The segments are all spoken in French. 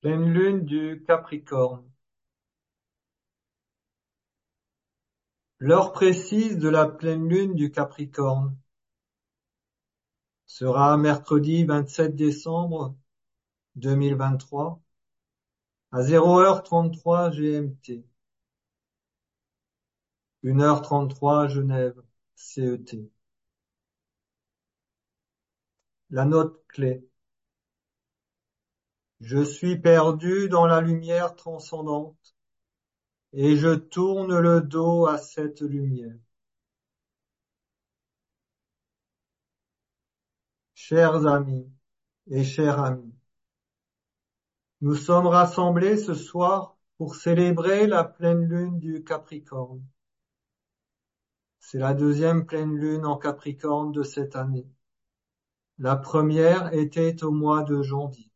Pleine lune du Capricorne. L'heure précise de la pleine lune du Capricorne sera mercredi 27 décembre 2023 à 0h33 GMT. 1h33 Genève CET. La note clé. Je suis perdu dans la lumière transcendante et je tourne le dos à cette lumière. Chers amis et chers amis, nous sommes rassemblés ce soir pour célébrer la pleine lune du Capricorne. C'est la deuxième pleine lune en Capricorne de cette année. La première était au mois de janvier.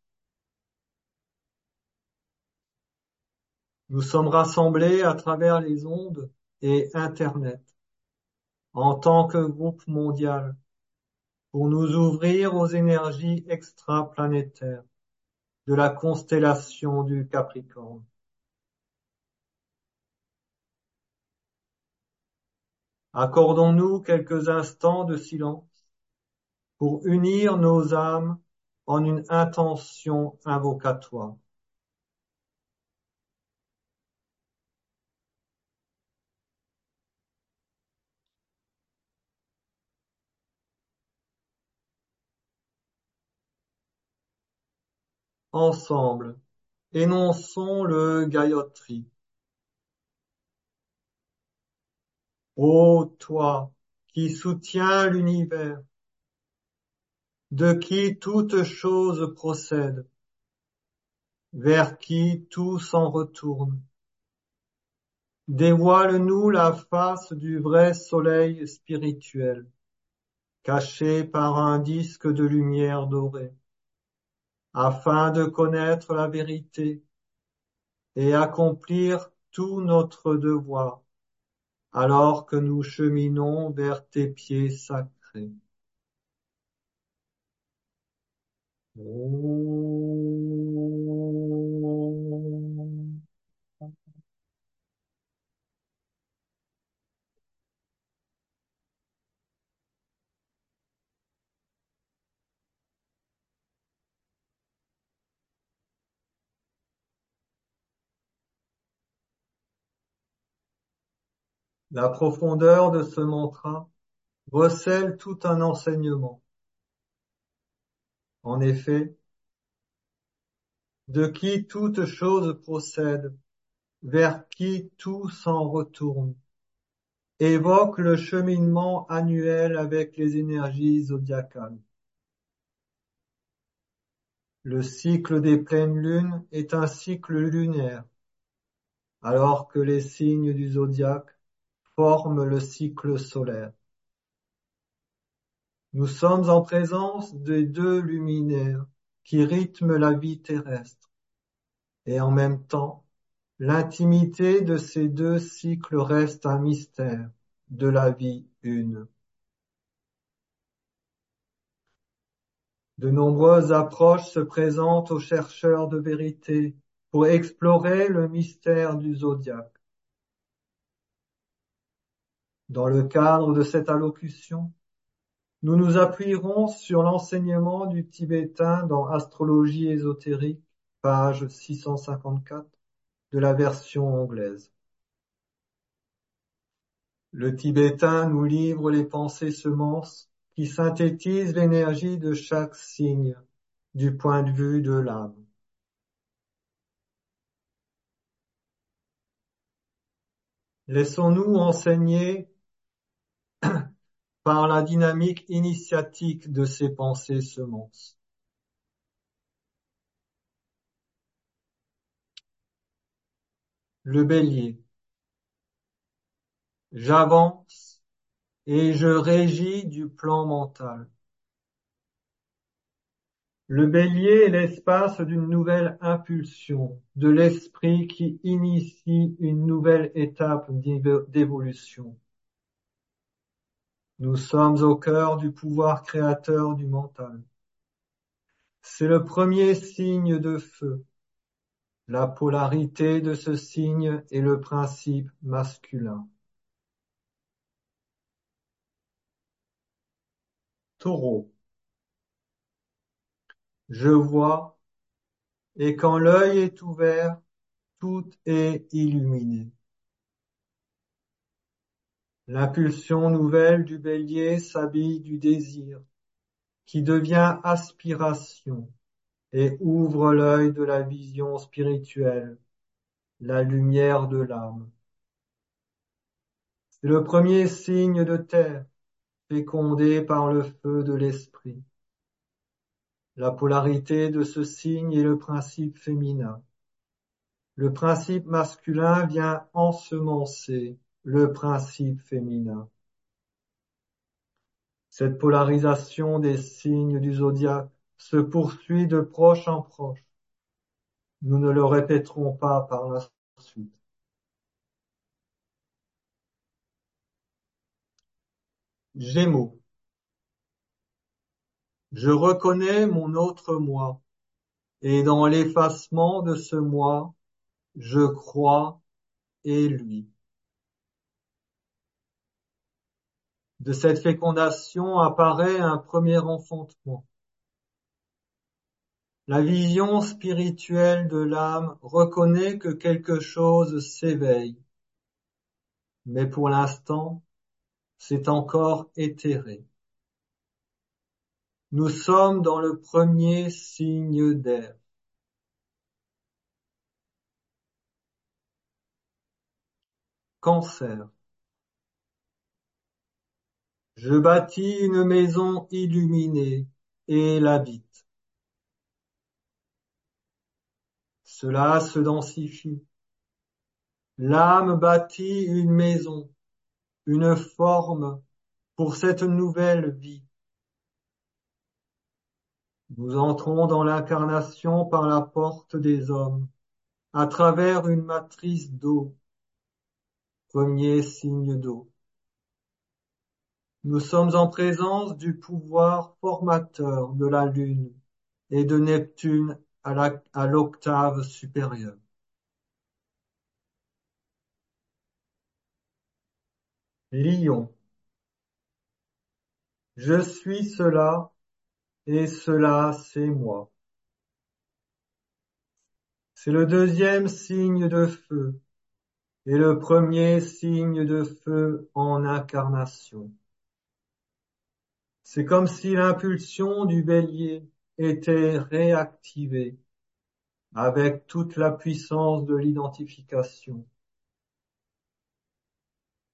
Nous sommes rassemblés à travers les ondes et Internet en tant que groupe mondial pour nous ouvrir aux énergies extraplanétaires de la constellation du Capricorne. Accordons-nous quelques instants de silence pour unir nos âmes en une intention invocatoire. Ensemble, énonçons le Gayatri. Ô toi qui soutiens l'univers, de qui toute chose procède, vers qui tout s'en retourne, dévoile-nous la face du vrai soleil spirituel, caché par un disque de lumière dorée afin de connaître la vérité et accomplir tout notre devoir, alors que nous cheminons vers tes pieds sacrés. La profondeur de ce mantra recèle tout un enseignement. En effet, de qui toute chose procède, vers qui tout s'en retourne, évoque le cheminement annuel avec les énergies zodiacales. Le cycle des pleines lunes est un cycle lunaire, alors que les signes du zodiaque forment le cycle solaire. Nous sommes en présence des deux luminaires qui rythment la vie terrestre et en même temps, l'intimité de ces deux cycles reste un mystère de la vie une. De nombreuses approches se présentent aux chercheurs de vérité pour explorer le mystère du zodiaque. Dans le cadre de cette allocution, nous nous appuierons sur l'enseignement du tibétain dans Astrologie ésotérique, page 654 de la version anglaise. Le tibétain nous livre les pensées semences qui synthétisent l'énergie de chaque signe du point de vue de l'âme. Laissons-nous enseigner par la dynamique initiatique de ces pensées semences. Le bélier. J'avance et je régis du plan mental. Le bélier est l'espace d'une nouvelle impulsion, de l'esprit qui initie une nouvelle étape d'évolution. Nous sommes au cœur du pouvoir créateur du mental. C'est le premier signe de feu, La polarité de ce signe est le principe masculin. Taureau. Je vois, et quand l'œil est ouvert, tout est illuminé. L'impulsion nouvelle du bélier s'habille du désir, qui devient aspiration et ouvre l'œil de la vision spirituelle, la lumière de l'âme. C'est le premier signe de terre, fécondé par le feu de l'esprit. La polarité de ce signe est le principe féminin. Le principe masculin vient ensemencer le principe féminin. Cette polarisation des signes du zodiaque se poursuit de proche en proche. Nous ne le répéterons pas par la suite. Gémeaux. Je reconnais mon autre moi, et dans l'effacement de ce moi, je crois et lui. De cette fécondation apparaît un premier enfantement. La vision spirituelle de l'âme reconnaît que quelque chose s'éveille, mais pour l'instant, c'est encore éthéré. Nous sommes dans le premier signe d'air. Cancer. Je bâtis une maison illuminée et l'habite. Cela se densifie. L'âme bâtit une maison, une forme pour cette nouvelle vie. Nous entrons dans l'incarnation par la porte des hommes, à travers une matrice d'eau, premier signe d'eau. Nous sommes en présence du pouvoir formateur de la Lune et de Neptune à l'octave supérieure. Lion. Je suis cela et cela c'est moi. C'est le deuxième signe de feu et le premier signe de feu en incarnation. C'est comme si l'impulsion du bélier était réactivée avec toute la puissance de l'identification.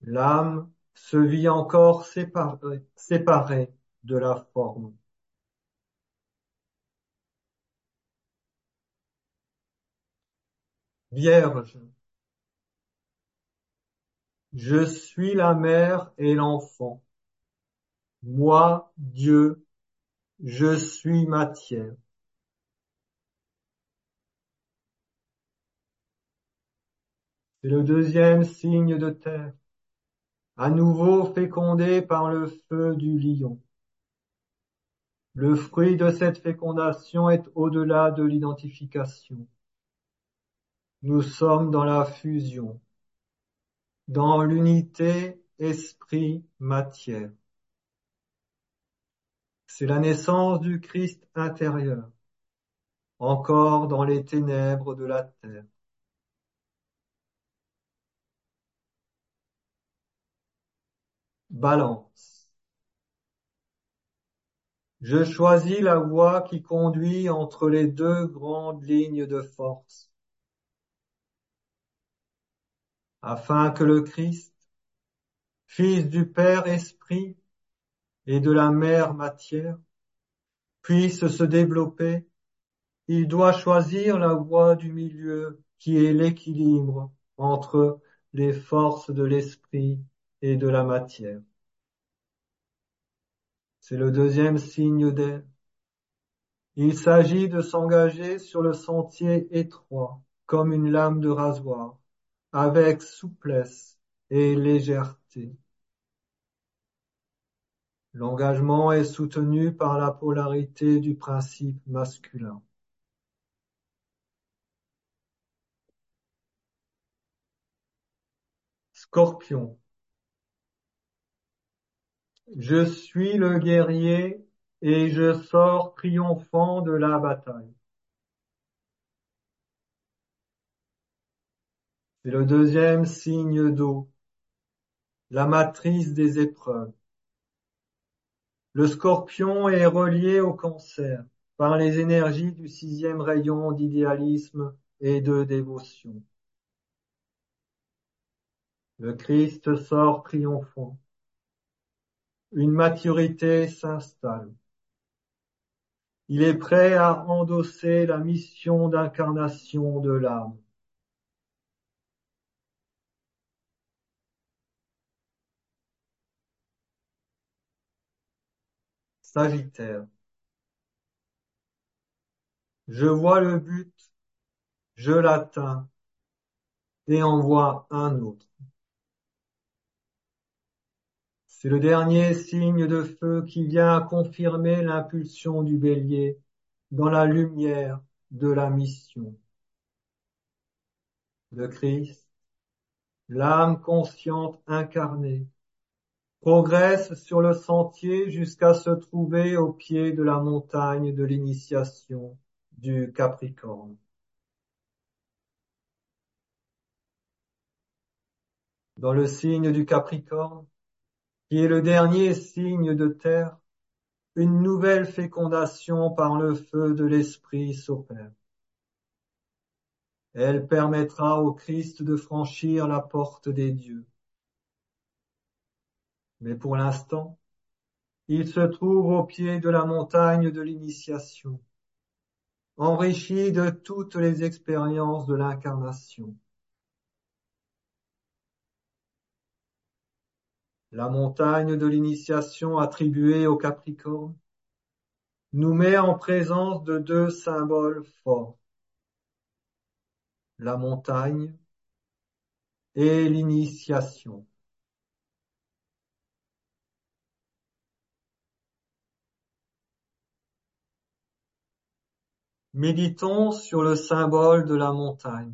L'âme se vit encore séparée, de la forme. Vierge, je suis la mère et l'enfant. Moi, Dieu, je suis matière. C'est le deuxième signe de terre, à nouveau fécondé par le feu du lion. Le fruit de cette fécondation est au-delà de l'identification. Nous sommes dans la fusion, dans l'unité esprit-matière. C'est la naissance du Christ intérieur, encore dans les ténèbres de la terre. Balance. Je choisis la voie qui conduit entre les deux grandes lignes de force afin que le Christ, Fils du Père Esprit et de la Mère Matière, puisse se développer, il doit choisir la voie du milieu qui est l'équilibre entre les forces de l'esprit et de la matière. C'est le deuxième signe d'air. Il s'agit de s'engager sur le sentier étroit comme une lame de rasoir avec souplesse et légèreté. L'engagement est soutenu par la polarité du principe masculin. Scorpion Je suis le guerrier et je sors triomphant de la bataille. C'est le deuxième signe d'eau, la matrice des épreuves. Le scorpion est relié au cancer par les énergies du sixième rayon d'idéalisme et de dévotion. Le Christ sort triomphant. Une maturité s'installe. Il est prêt à endosser la mission d'incarnation de l'âme. Je vois le but, je l'atteins et en vois un autre. C'est le dernier signe de feu qui vient confirmer l'impulsion du bélier dans la lumière de la mission. Le Christ, l'âme consciente incarnée, progresse sur le sentier jusqu'à se trouver au pied de la montagne de l'initiation du Capricorne. Dans le signe du Capricorne, qui est le dernier signe de terre, une nouvelle fécondation par le feu de l'Esprit s'opère. Elle permettra au Christ de franchir la porte des dieux. Mais pour l'instant, il se trouve au pied de la montagne de l'initiation, enrichi de toutes les expériences de l'incarnation. la montagne de l'initiation attribuée au Capricorne, nous met en présence de deux symboles forts. La montagne et l'initiation. Méditons sur le symbole de la montagne.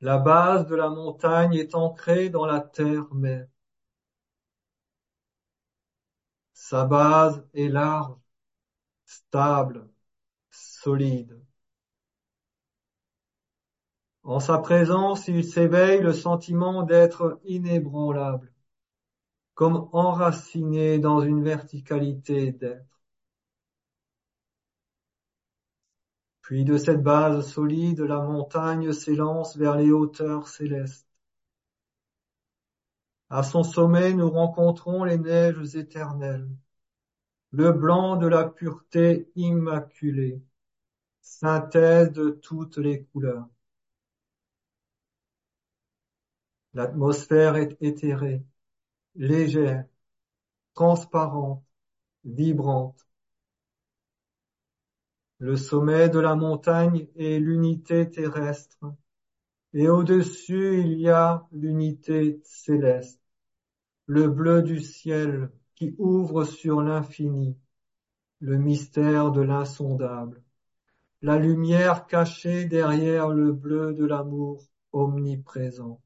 La base de la montagne est ancrée dans la terre-mère. Sa base est large, stable, solide. En sa présence, il s'éveille le sentiment d'être inébranlable, comme enraciné dans une verticalité d'être. Puis de cette base solide, la montagne s'élance vers les hauteurs célestes. À son sommet, nous rencontrons les neiges éternelles, le blanc de la pureté immaculée, synthèse de toutes les couleurs. L'atmosphère est éthérée, légère, transparente, vibrante. Le sommet de la montagne est l'unité terrestre, et au-dessus il y a l'unité céleste, le bleu du ciel qui ouvre sur l'infini, le mystère de l'insondable, la lumière cachée derrière le bleu de l'amour omniprésent.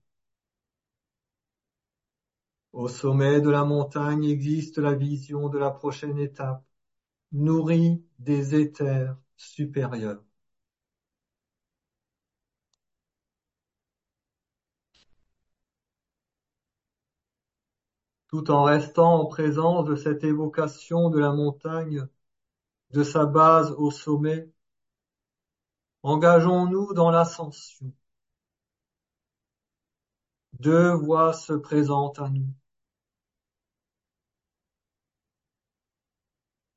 Au sommet de la montagne existe la vision de la prochaine étape, nourrie des éthers supérieur. Tout en restant en présence de cette évocation de la montagne, de sa base au sommet, engageons-nous dans l'ascension. Deux voies se présentent à nous.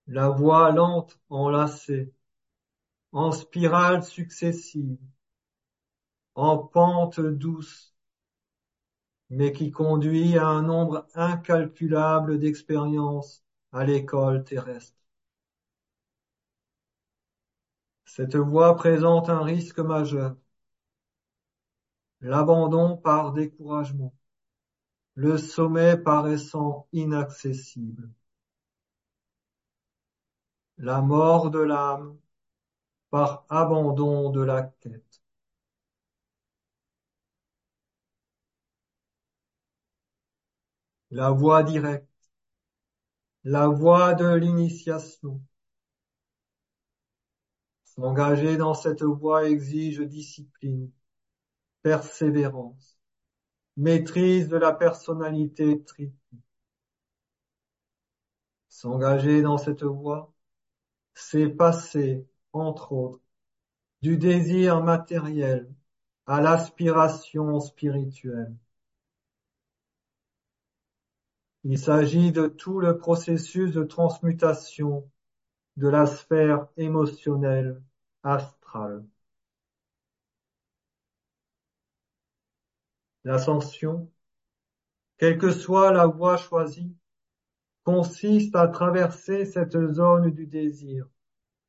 La voie lente enlacée, en spirale successive, en pente douce, mais qui conduit à un nombre incalculable d'expériences à l'école terrestre. Cette voie présente un risque majeur. L'abandon par découragement, le sommet paraissant inaccessible. La mort de l'âme par abandon de la quête. La voie directe, la voie de l'initiation. S'engager dans cette voie exige discipline, persévérance, maîtrise de la personnalité triple. S'engager dans cette voie, c'est passer, entre autres, du désir matériel à l'aspiration spirituelle. Il s'agit de tout le processus de transmutation de la sphère émotionnelle astrale. L'ascension, quelle que soit la voie choisie, consiste à traverser cette zone du désir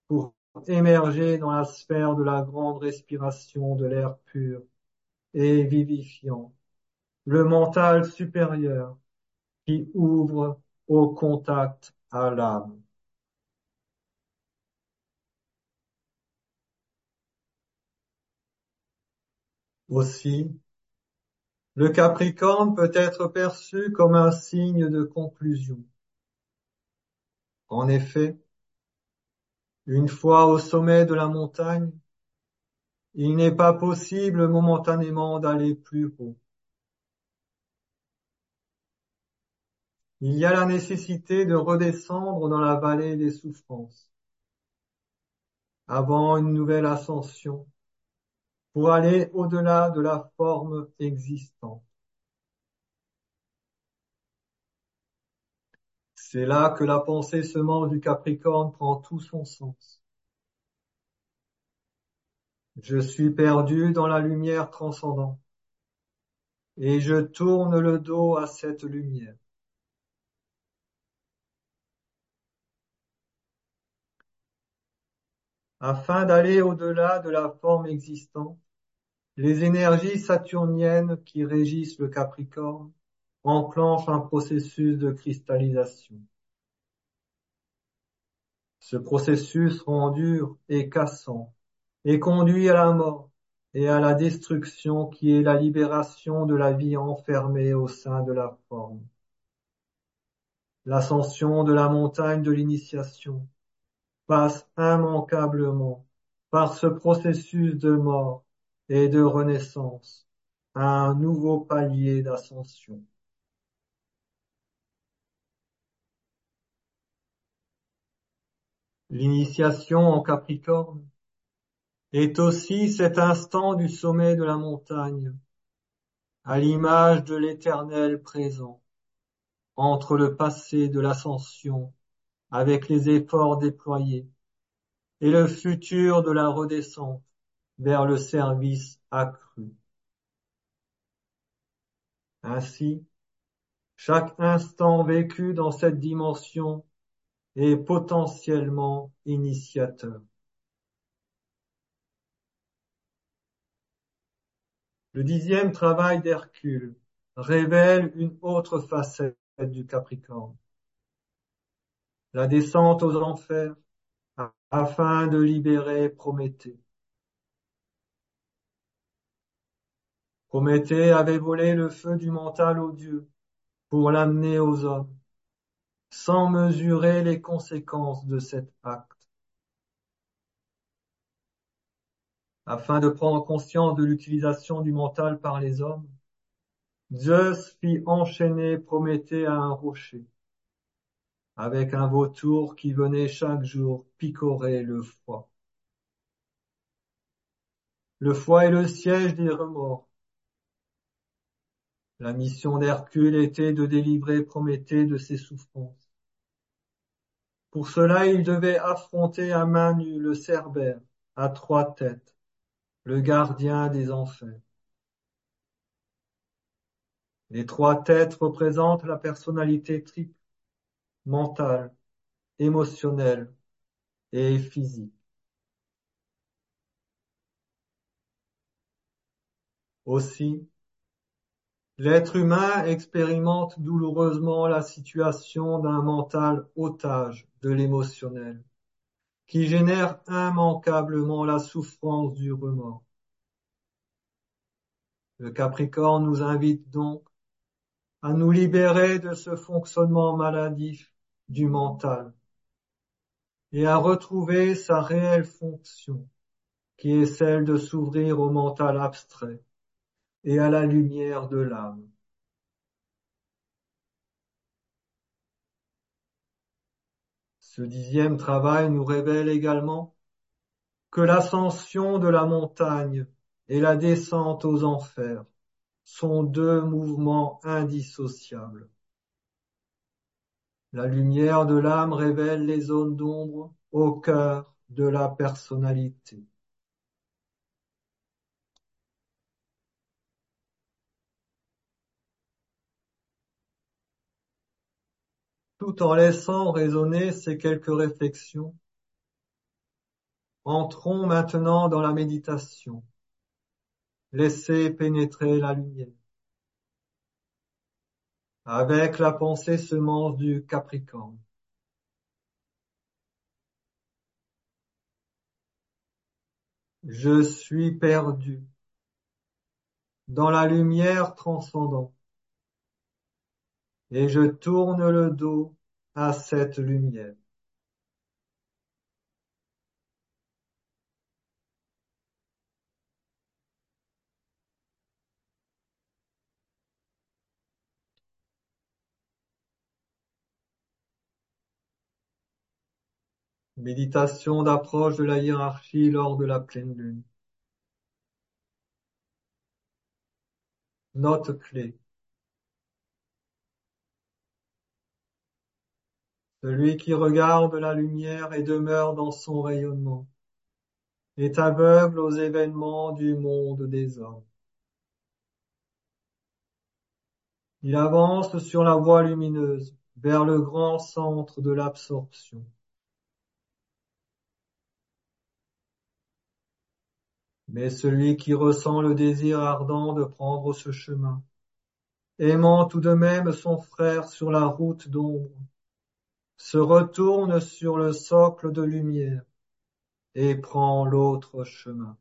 pour émerger dans la sphère de la grande respiration de l'air pur et vivifiant, le mental supérieur qui ouvre au contact à l'âme. Aussi, le Capricorne peut être perçu comme un signe de conclusion. En effet, une fois au sommet de la montagne, il n'est pas possible momentanément d'aller plus haut. Il y a la nécessité de redescendre dans la vallée des souffrances avant une nouvelle ascension pour aller au-delà de la forme existante. C'est là que la pensée semence du Capricorne prend tout son sens. Je suis perdu dans la lumière transcendante et je tourne le dos à cette lumière. Afin d'aller au-delà de la forme existante, les énergies saturniennes qui régissent le Capricorne enclenchent un processus de cristallisation. Ce processus rend dur et cassant et conduit à la mort et à la destruction qui est la libération de la vie enfermée au sein de la forme. L'ascension de la montagne de l'initiation passe immanquablement par ce processus de mort et de renaissance à un nouveau palier d'ascension. L'initiation en Capricorne est aussi cet instant du sommet de la montagne, à l'image de l'éternel présent, entre le passé de l'ascension avec les efforts déployés et le futur de la redescente vers le service accru. Ainsi, chaque instant vécu dans cette dimension est potentiellement initiateur. Le dixième travail d'Hercule révèle une autre facette du Capricorne la descente aux enfers afin de libérer Prométhée. Prométhée avait volé le feu du mental aux dieux pour l'amener aux hommes, sans mesurer les conséquences de cet acte. Afin de prendre conscience de l'utilisation du mental par les hommes, Zeus fit enchaîner Prométhée à un rocher avec un vautour qui venait chaque jour picorer le foie. Le foie est le siège des remords. La mission d'Hercule était de délivrer Prométhée de ses souffrances. Pour cela, il devait affronter à main nue le Cerbère à trois têtes, le gardien des enfers. Les trois têtes représentent la personnalité triple mentale, émotionnelle et physique. Aussi, l'être humain expérimente douloureusement la situation d'un mental otage de l'émotionnel, qui génère immanquablement la souffrance du remords. Le Capricorne nous invite donc à nous libérer de ce fonctionnement maladif du mental et à retrouver sa réelle fonction, qui est celle de s'ouvrir au mental abstrait et à la lumière de l'âme. Ce dixième travail nous révèle également que l'ascension de la montagne et la descente aux enfers sont deux mouvements indissociables. La lumière de l'âme révèle les zones d'ombre au cœur de la personnalité. Tout en laissant résonner ces quelques réflexions, entrons maintenant dans la méditation. Laissez pénétrer la lumière. Avec la pensée semence du Capricorne. Je suis perdu dans la lumière transcendante et je tourne le dos à cette lumière. Méditation d'approche de la hiérarchie lors de la pleine lune. Note clé. Celui qui regarde la lumière et demeure dans son rayonnement est aveugle aux événements du monde des hommes. Il avance sur la voie lumineuse vers le grand centre de l'absorption. Mais celui qui ressent le désir ardent de prendre ce chemin, aimant tout de même son frère sur la route d'ombre, se retourne sur le socle de lumière et prend l'autre chemin.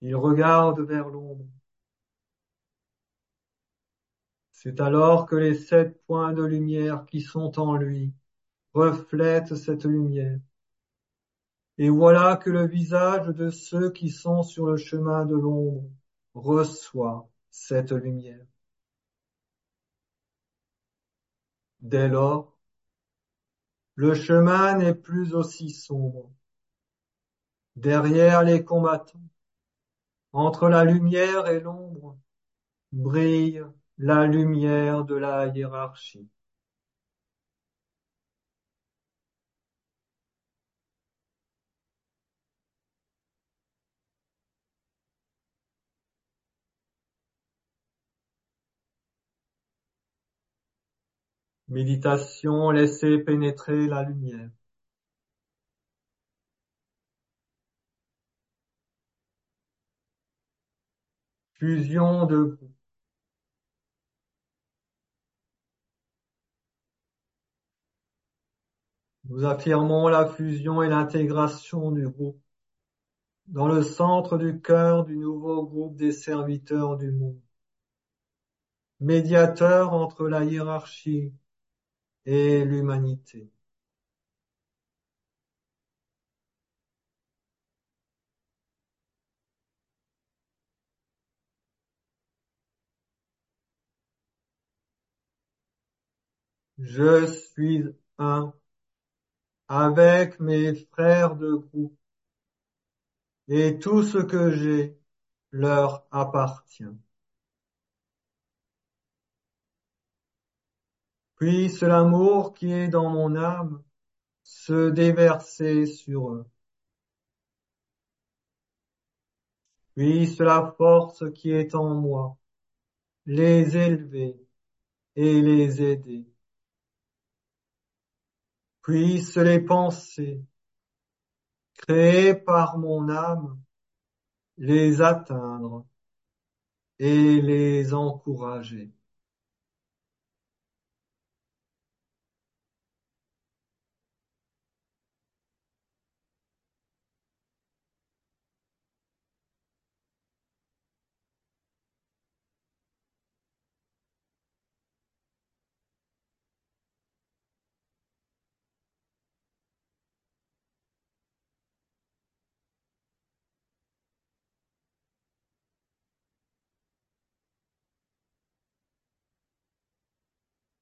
Il regarde vers l'ombre. C'est alors que les sept points de lumière qui sont en lui reflètent cette lumière et voilà que le visage de ceux qui sont sur le chemin de l'ombre reçoit cette lumière. Dès lors, le chemin n'est plus aussi sombre. Derrière les combattants, entre la lumière et l'ombre, brille la lumière de la hiérarchie. Méditation, laissez pénétrer la lumière. Fusion de groupe. Nous affirmons la fusion et l'intégration du groupe dans le centre du cœur du nouveau groupe des serviteurs du monde, médiateur entre la hiérarchie et l'humanité. Je suis un avec mes frères de groupe et tout ce que j'ai leur appartient. Puisse l'amour qui est dans mon âme se déverser sur eux. Puisse la force qui est en moi les élever et les aider. Puisse les pensées créées par mon âme les atteindre et les encourager.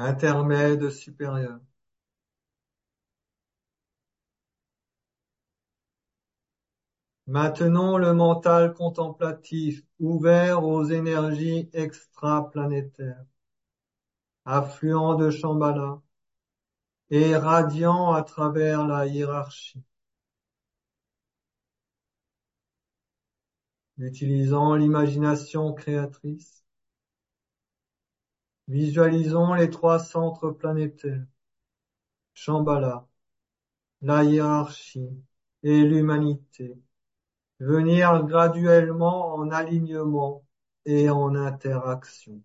Intermède supérieur. Maintenons le mental contemplatif ouvert aux énergies extraplanétaires, affluent de Shambhala et radiant à travers la hiérarchie. Utilisant l'imagination créatrice, Visualisons les trois centres planétaires, Shambhala, la hiérarchie et l'humanité, venir graduellement en alignement et en interaction.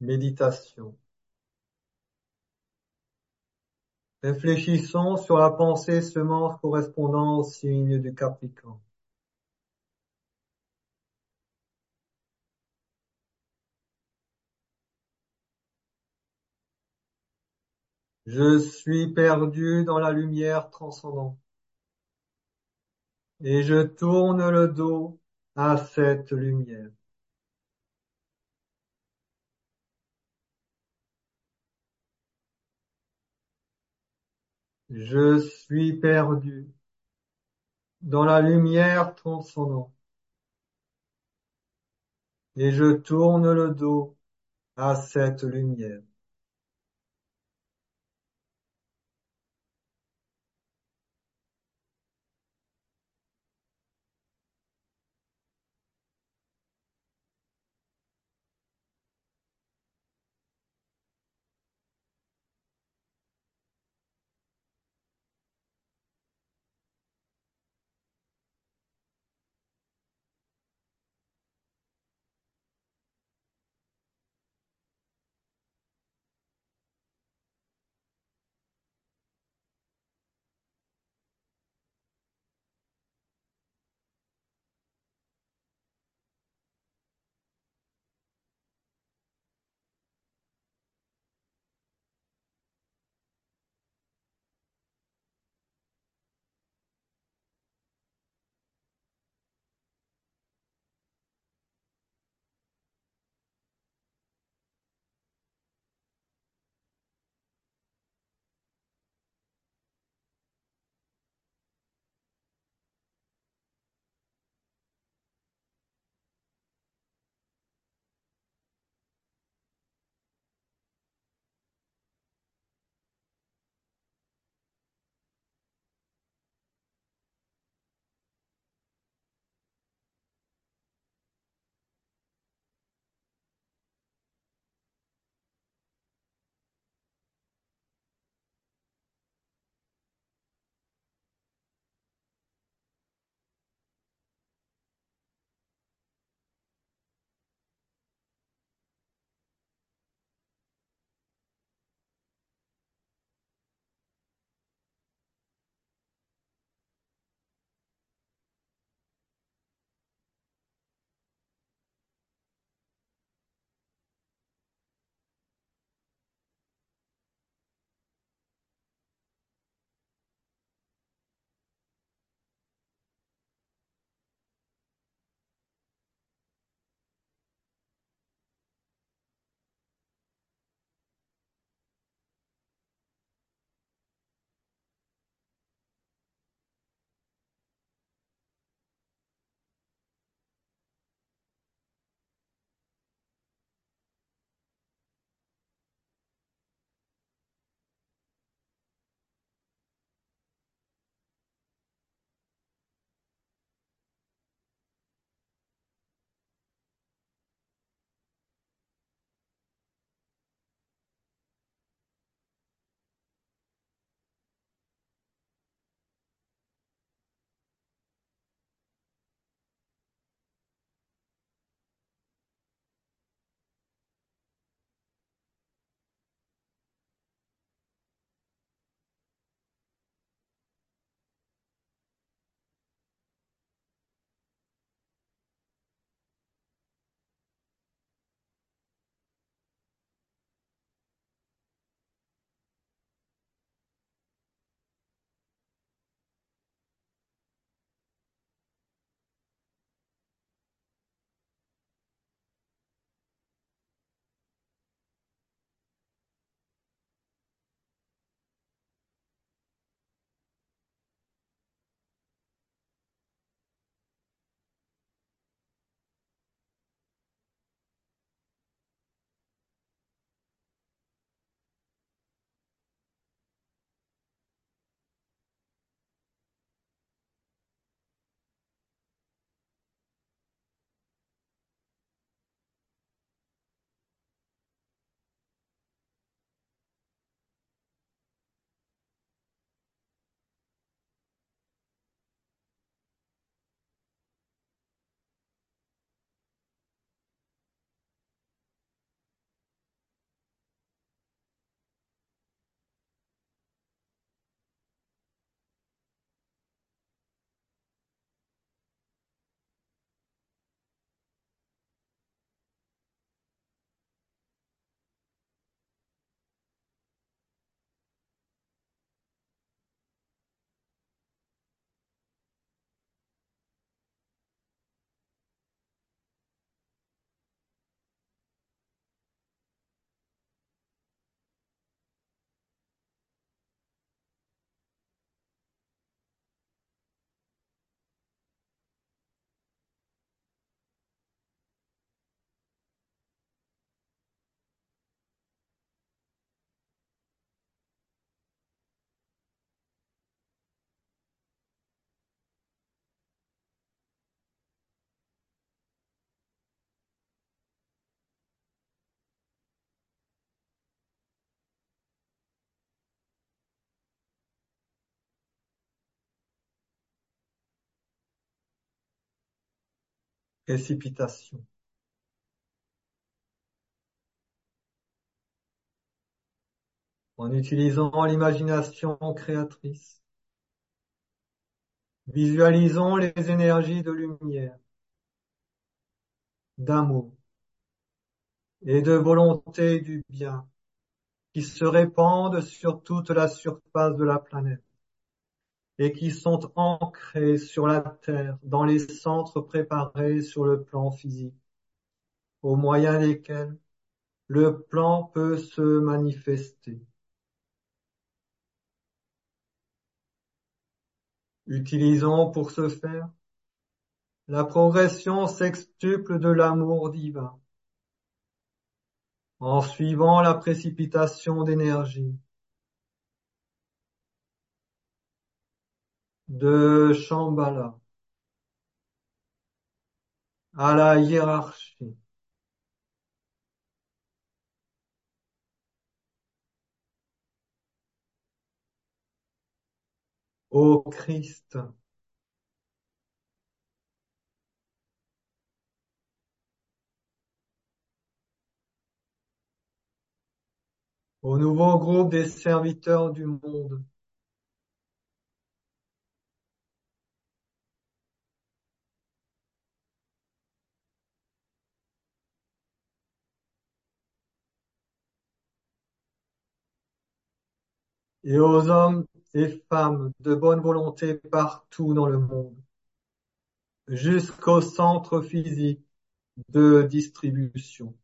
Méditation. Réfléchissons sur la pensée semence correspondant au signe du Capricorne. Je suis perdu dans la lumière transcendante et je tourne le dos à cette lumière. Je suis perdu dans la lumière transcendante et je tourne le dos à cette lumière. En utilisant l'imagination créatrice, visualisons les énergies de lumière, d'amour et de volonté du bien qui se répandent sur toute la surface de la planète et qui sont ancrés sur la Terre dans les centres préparés sur le plan physique, au moyen desquels le plan peut se manifester. Utilisons pour ce faire la progression sextuple de l'amour divin en suivant la précipitation d'énergie de Shambhala. À la hiérarchie. Ô Christ, au nouveau groupe des serviteurs du monde, et aux hommes et femmes de bonne volonté partout dans le monde, jusqu'au centre physique de distribution.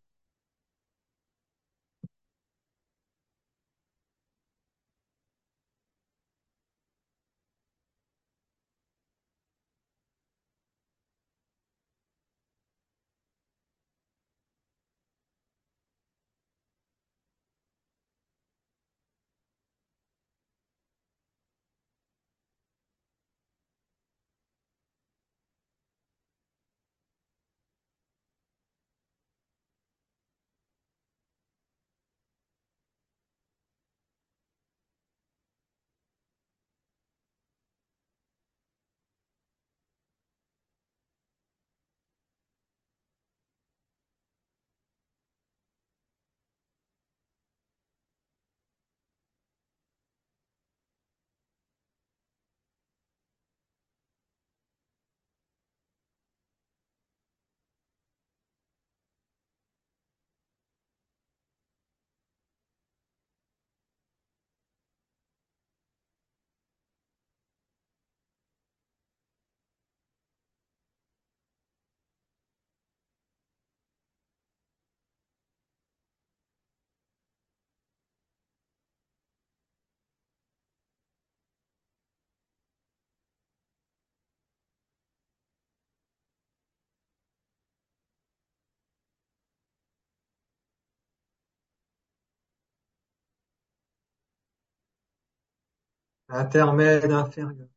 Intermède inférieur.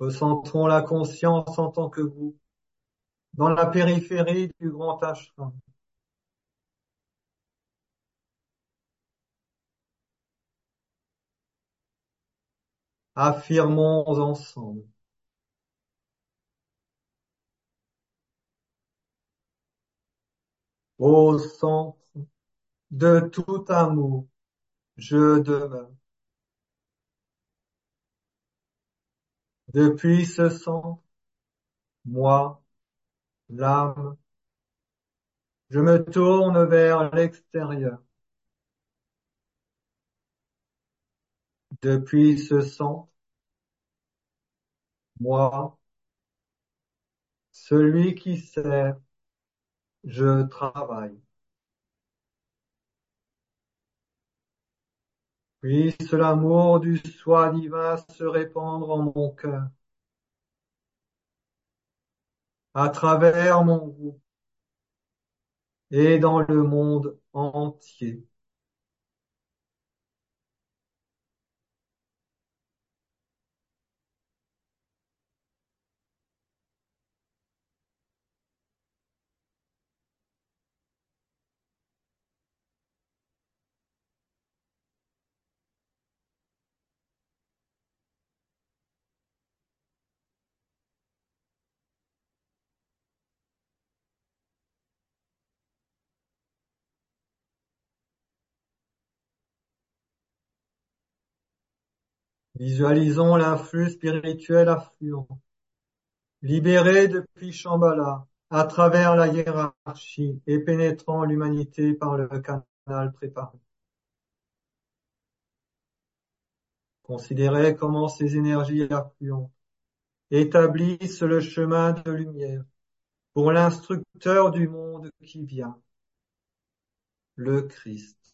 Ressentons la conscience en tant que vous, dans la périphérie du grand ashram. Affirmons ensemble. Au centre de tout amour, je demeure. Depuis ce centre, moi, l'âme, je me tourne vers l'extérieur. Depuis ce centre, moi, celui qui sert, je travaille. Puisse l'amour du soi divin se répandre en mon cœur, à travers mon groupe et dans le monde entier. Visualisons l'influx spirituel affluent, libéré depuis Shambhala, à travers la hiérarchie et pénétrant l'humanité par le canal préparé. Considérez comment ces énergies affluentes établissent le chemin de lumière pour l'instructeur du monde qui vient, le Christ.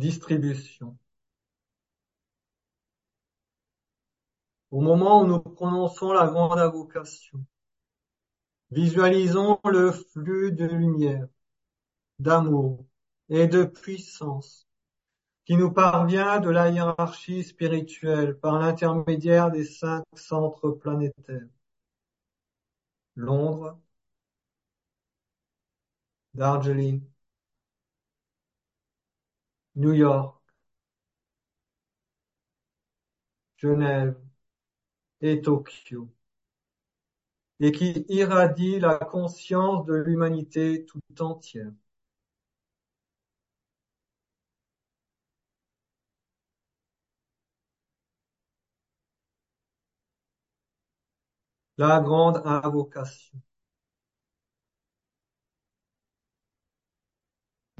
Distribution. Au moment où nous prononçons la grande invocation, visualisons le flux de lumière, d'amour et de puissance qui nous parvient de la hiérarchie spirituelle par l'intermédiaire des cinq centres planétaires. Londres, Darjeeling, New York, Genève et Tokyo, et qui irradie la conscience de l'humanité tout entière. La grande invocation.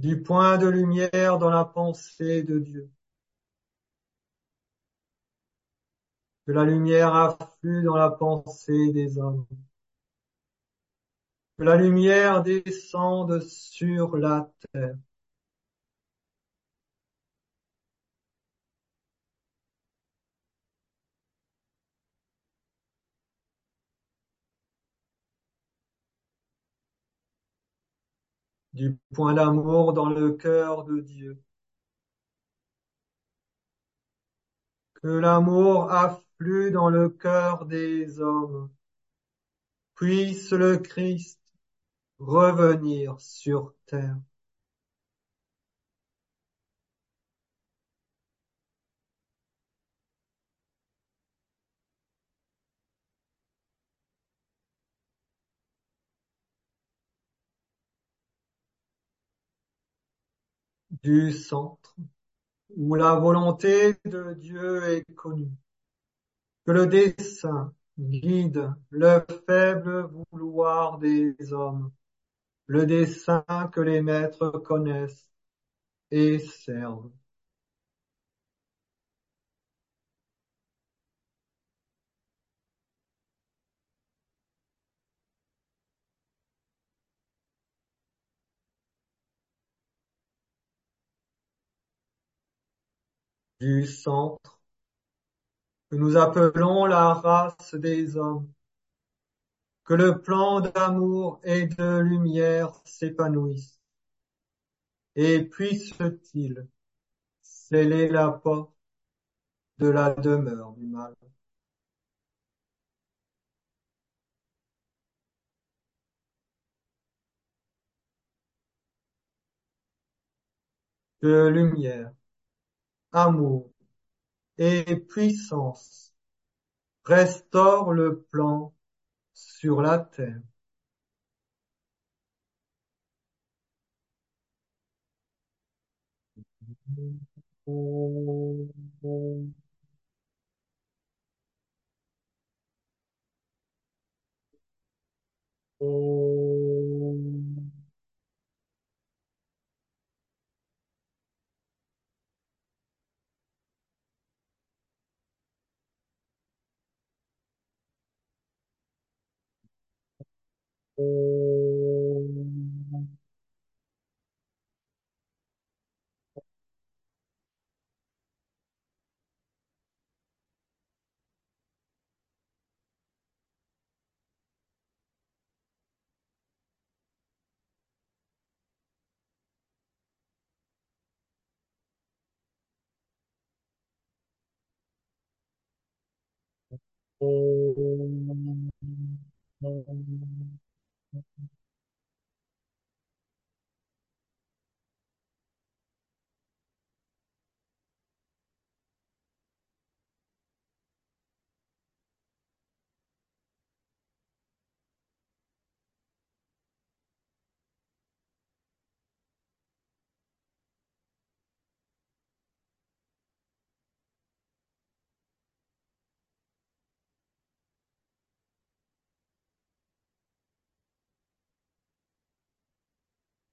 Du point de lumière dans la pensée de Dieu. Que la lumière afflue dans la pensée des hommes. Que la lumière descende sur la terre. Du point d'amour dans le cœur de Dieu. Que l'amour afflue dans le cœur des hommes. Puisse le Christ revenir sur terre. Du centre, où la volonté de Dieu est connue, que le dessein guide le faible vouloir des hommes, le dessein que les maîtres connaissent et servent. Du centre, que nous appelons la race des hommes, que le plan d'amour et de lumière s'épanouisse, et puisse-t-il sceller la porte de la demeure du mal. De lumière amour et puissance, restaure le plan sur la terre. Om Mm-hmm.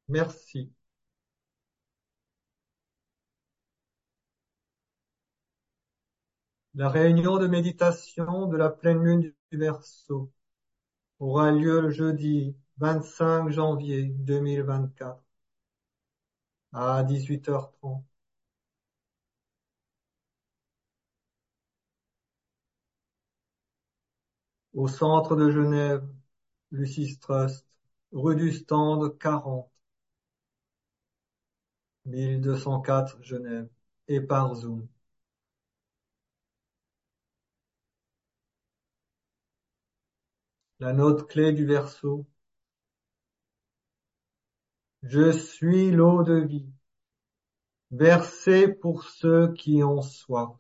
Merci. La réunion de méditation de la pleine lune du Verseau aura lieu le jeudi 25 janvier 2024 à 18h30. Au centre de Genève, Lucis Trust, rue du Stand 40, 1204 Genève, et par Zoom. La note clé du verso. Je suis l'eau de vie, versée pour ceux qui ont soif.